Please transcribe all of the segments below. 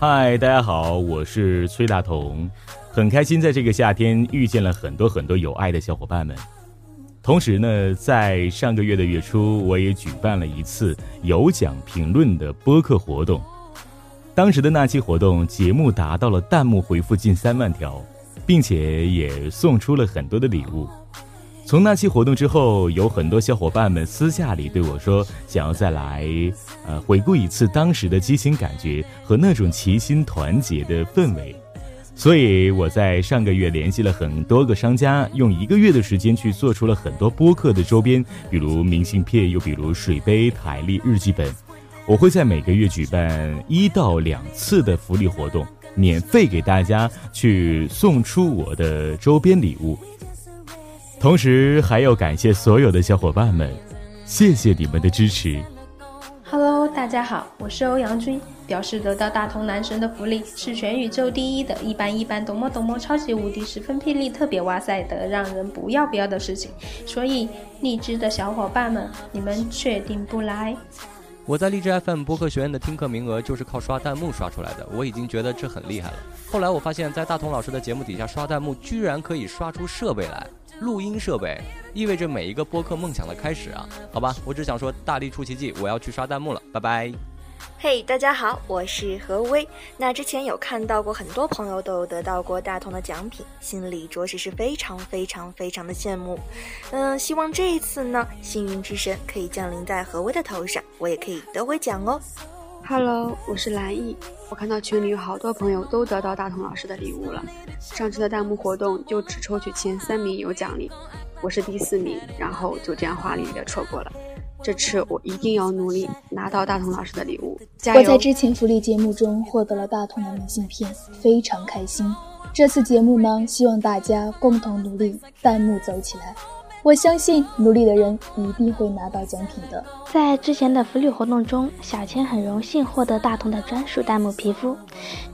嗨，大家好，我是崔大同，很开心在这个夏天遇见了很多很多有爱的小伙伴们。同时呢，在上个月的月初，我也举办了一次有奖评论的播客活动。当时的那期活动，节目达到了弹幕回复近三万条，并且也送出了很多的礼物。从那期活动之后，有很多小伙伴们私下里对我说，想要再来，呃，回顾一次当时的激情感觉和那种齐心团结的氛围。所以我在上个月联系了很多个商家，用一个月的时间去做出了很多播客的周边，比如明信片，又比如水杯、台历、日记本。我会在每个月举办一到两次的福利活动，免费给大家去送出我的周边礼物。同时还要感谢所有的小伙伴们，谢谢你们的支持。Hello，大家好，我是欧阳军。表示得到大同男神的福利是全宇宙第一的一般一般，多么多么超级无敌十分霹雳特别哇塞的让人不要不要的事情。所以荔枝的小伙伴们，你们确定不来？我在荔枝 FM 播客学院的听课名额就是靠刷弹幕刷出来的，我已经觉得这很厉害了。后来我发现，在大同老师的节目底下刷弹幕，居然可以刷出设备来。录音设备意味着每一个播客梦想的开始啊！好吧，我只想说大力出奇迹，我要去刷弹幕了，拜拜。嘿，大家好，我是何薇。那之前有看到过很多朋友都有得到过大同的奖品，心里着实是非常非常非常的羡慕。嗯，希望这一次呢，幸运之神可以降临在何薇的头上，我也可以得回奖哦。Hello，我是蓝毅。我看到群里有好多朋友都得到大同老师的礼物了。上次的弹幕活动就只抽取前三名有奖励，我是第四名，然后就这样华丽的错过了。这次我一定要努力拿到大同老师的礼物，加油！我在之前福利节目中获得了大同的明信片，非常开心。这次节目呢，希望大家共同努力，弹幕走起来。我相信努力的人一定会拿到奖品的。在之前的福利活动中，小千很荣幸获得大同的专属弹幕皮肤。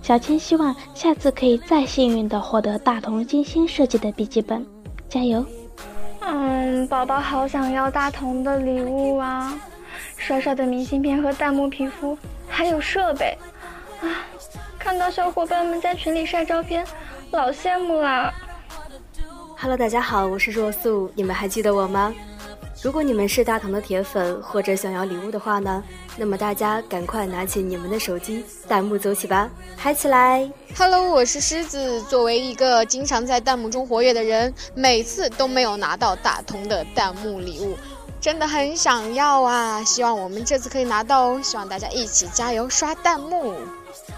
小千希望下次可以再幸运的获得大同精心设计的笔记本，加油！嗯，宝宝好想要大同的礼物啊！帅帅的明信片和弹幕皮肤，还有设备啊！看到小伙伴们在群里晒照片，老羡慕了。Hello，大家好，我是若素，你们还记得我吗？如果你们是大同的铁粉，或者想要礼物的话呢，那么大家赶快拿起你们的手机，弹幕走起吧，嗨起来！Hello，我是狮子，作为一个经常在弹幕中活跃的人，每次都没有拿到大同的弹幕礼物，真的很想要啊！希望我们这次可以拿到哦，希望大家一起加油刷弹幕。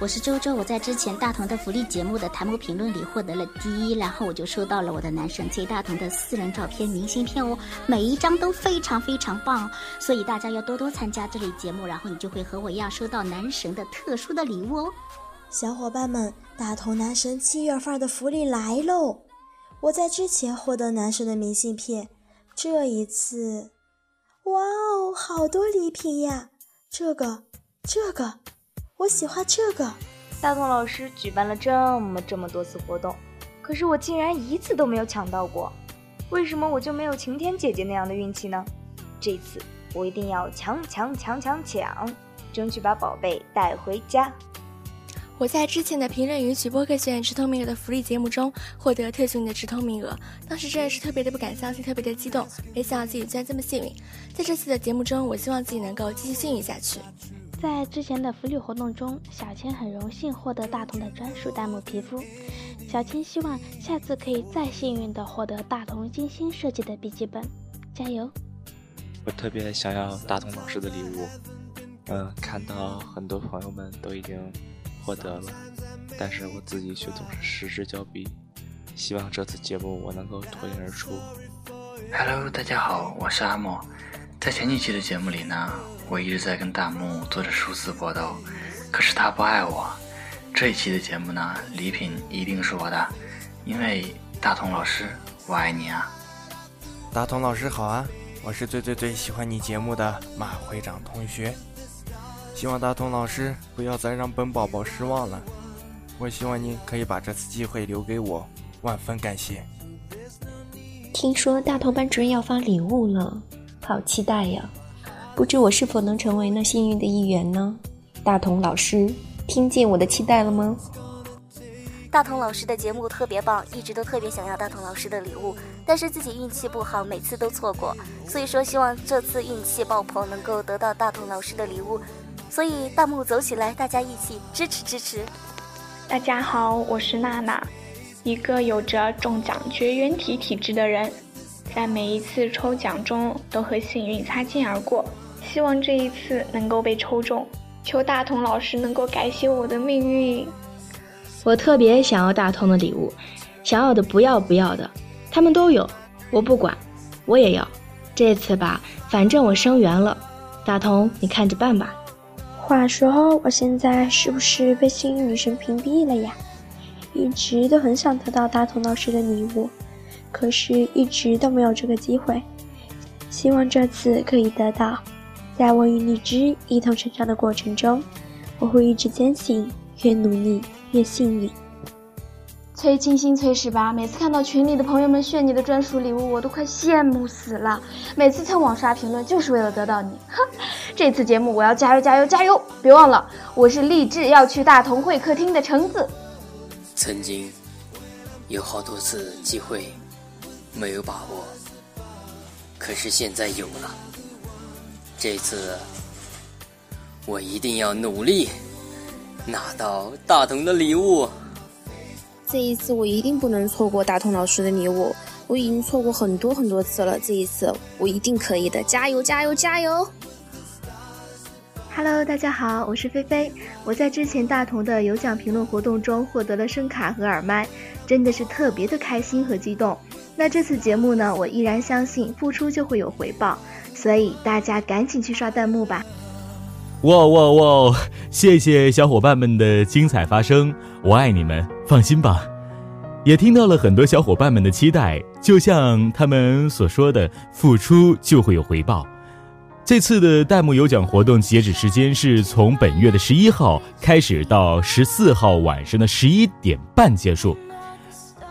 我是周周，我在之前大同的福利节目的弹幕评论里获得了第一，然后我就收到了我的男神崔大同的私人照片明信片哦，每一张都非常非常棒，所以大家要多多参加这类节目，然后你就会和我一样收到男神的特殊的礼物哦。小伙伴们，大同男神七月份的福利来喽！我在之前获得男神的明信片，这一次，哇哦，好多礼品呀！这个，这个。我喜欢这个。大同老师举办了这么这么多次活动，可是我竟然一次都没有抢到过。为什么我就没有晴天姐姐那样的运气呢？这次我一定要抢抢抢抢抢，争取把宝贝带回家。我在之前的评论允许播客学院直通名额的福利节目中获得特训的直通名额，当时真的是特别的不敢相信，特别的激动，没想到自己居然这么幸运。在这次的节目中，我希望自己能够继续幸运下去。在之前的福利活动中，小千很荣幸获得大同的专属弹幕皮肤。小千希望下次可以再幸运的获得大同精心设计的笔记本，加油！我特别想要大同老师的礼物，嗯，看到很多朋友们都已经获得了，但是我自己却总是失之交臂。希望这次节目我能够脱颖而出。Hello，大家好，我是阿莫。在前几期的节目里呢。我一直在跟大木做着殊死搏斗，可是他不爱我。这一期的节目呢，礼品一定是我的，因为大同老师，我爱你啊！大同老师好啊，我是最最最喜欢你节目的马会长同学。希望大同老师不要再让本宝宝失望了。我希望您可以把这次机会留给我，万分感谢。听说大同班主任要发礼物了，好期待呀！不知我是否能成为那幸运的一员呢？大同老师，听见我的期待了吗？大同老师的节目特别棒，一直都特别想要大同老师的礼物，但是自己运气不好，每次都错过。所以说，希望这次运气爆棚，能够得到大同老师的礼物。所以弹幕走起来，大家一起支持支持。大家好，我是娜娜，一个有着中奖绝缘体体质的人，在每一次抽奖中都和幸运擦肩而过。希望这一次能够被抽中，求大同老师能够改写我的命运。我特别想要大同的礼物，想要的不要不要的，他们都有，我不管，我也要。这次吧，反正我生源了，大同你看着办吧。话说，我现在是不是被幸运女神屏蔽了呀？一直都很想得到大同老师的礼物，可是一直都没有这个机会。希望这次可以得到。在我与荔枝一同成长的过程中，我会一直坚信，越努力。越幸运，崔清新、崔十八，每次看到群里的朋友们炫你的专属礼物，我都快羡慕死了。每次蹭网刷评论，就是为了得到你。哼，这次节目我要加油加油加油！别忘了，我是立志要去大同会客厅的橙子。曾经有好多次机会没有把握，可是现在有了。这次我一定要努力。拿到大同的礼物，这一次我一定不能错过大同老师的礼物。我已经错过很多很多次了，这一次我一定可以的！加油加油加油！Hello，大家好，我是菲菲。我在之前大同的有奖评论活动中获得了声卡和耳麦，真的是特别的开心和激动。那这次节目呢，我依然相信付出就会有回报，所以大家赶紧去刷弹幕吧。哇哇哇！谢谢小伙伴们的精彩发声，我爱你们，放心吧。也听到了很多小伙伴们的期待，就像他们所说的，付出就会有回报。这次的弹幕有奖活动截止时间是从本月的十一号开始，到十四号晚上的十一点半结束。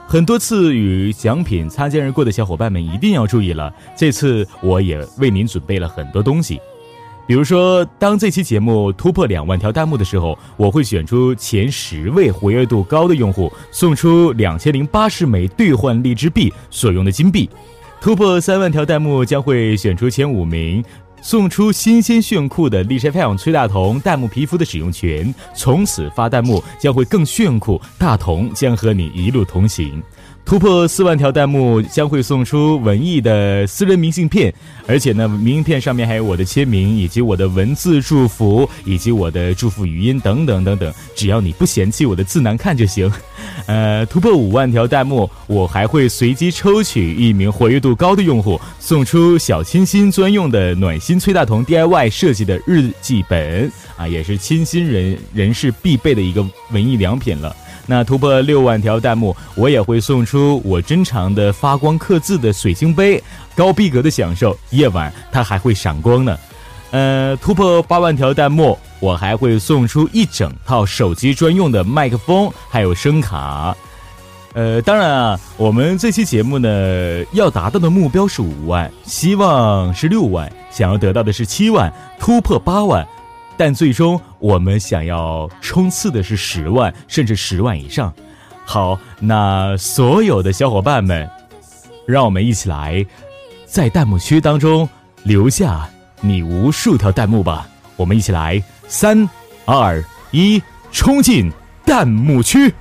很多次与奖品擦肩而过的小伙伴们一定要注意了，这次我也为您准备了很多东西。比如说，当这期节目突破两万条弹幕的时候，我会选出前十位活跃度高的用户，送出两千零八十枚兑换荔枝币所用的金币；突破三万条弹幕，将会选出前五名，送出新鲜炫酷的荔枝 FM 崔大同弹幕皮肤的使用权。从此发弹幕将会更炫酷，大同将和你一路同行。突破四万条弹幕将会送出文艺的私人明信片，而且呢，明信片上面还有我的签名，以及我的文字祝福，以及我的祝福语音等等等等。只要你不嫌弃我的字难看就行。呃，突破五万条弹幕，我还会随机抽取一名活跃度高的用户，送出小清新专用的暖心崔大同 DIY 设计的日记本啊，也是清新人人士必备的一个文艺良品了。那突破六万条弹幕，我也会送出我珍藏的发光刻字的水晶杯，高逼格的享受，夜晚它还会闪光呢。呃，突破八万条弹幕，我还会送出一整套手机专用的麦克风，还有声卡。呃，当然啊，我们这期节目呢要达到的目标是五万，希望是六万，想要得到的是七万，突破八万。但最终，我们想要冲刺的是十万，甚至十万以上。好，那所有的小伙伴们，让我们一起来，在弹幕区当中留下你无数条弹幕吧。我们一起来，三、二、一，冲进弹幕区！